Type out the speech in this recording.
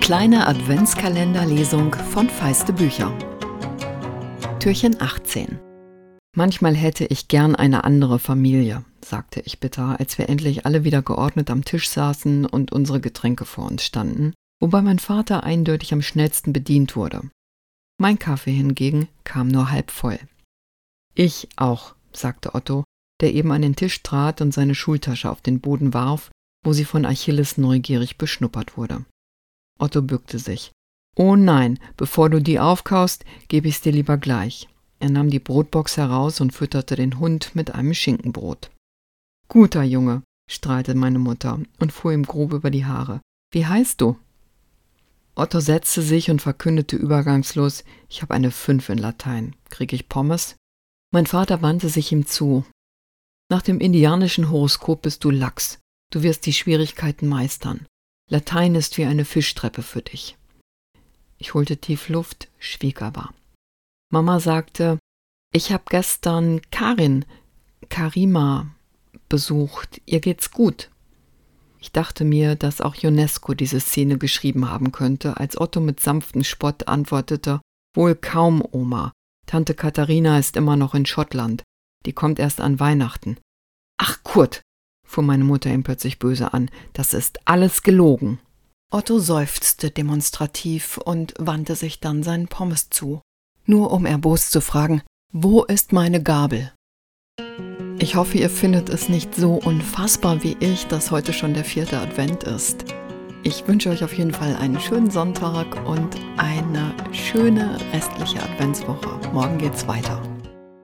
kleine Adventskalenderlesung von Feiste Bücher. Türchen 18. Manchmal hätte ich gern eine andere Familie, sagte ich bitter, als wir endlich alle wieder geordnet am Tisch saßen und unsere Getränke vor uns standen, wobei mein Vater eindeutig am schnellsten bedient wurde. Mein Kaffee hingegen kam nur halb voll. Ich auch, sagte Otto, der eben an den Tisch trat und seine Schultasche auf den Boden warf, wo sie von Achilles neugierig beschnuppert wurde. Otto bückte sich. Oh nein, bevor du die aufkaust, gebe ich's dir lieber gleich. Er nahm die Brotbox heraus und fütterte den Hund mit einem Schinkenbrot. Guter Junge, strahlte meine Mutter und fuhr ihm grob über die Haare. Wie heißt du? Otto setzte sich und verkündete übergangslos, ich habe eine Fünf in Latein. Krieg ich Pommes? Mein Vater wandte sich ihm zu. Nach dem indianischen Horoskop bist du Lachs. Du wirst die Schwierigkeiten meistern. Latein ist wie eine Fischtreppe für dich. Ich holte tief Luft, schwieg aber. Mama sagte, ich habe gestern Karin, Karima, besucht. Ihr geht's gut. Ich dachte mir, dass auch UNESCO diese Szene geschrieben haben könnte, als Otto mit sanftem Spott antwortete, wohl kaum, Oma. Tante Katharina ist immer noch in Schottland. Die kommt erst an Weihnachten. Ach, Kurt, fuhr meine Mutter ihn plötzlich böse an, das ist alles gelogen. Otto seufzte demonstrativ und wandte sich dann seinen Pommes zu, nur um erbost zu fragen, wo ist meine Gabel? Ich hoffe, ihr findet es nicht so unfassbar wie ich, dass heute schon der vierte Advent ist. Ich wünsche euch auf jeden Fall einen schönen Sonntag und eine schöne restliche Adventswoche. Morgen geht's weiter.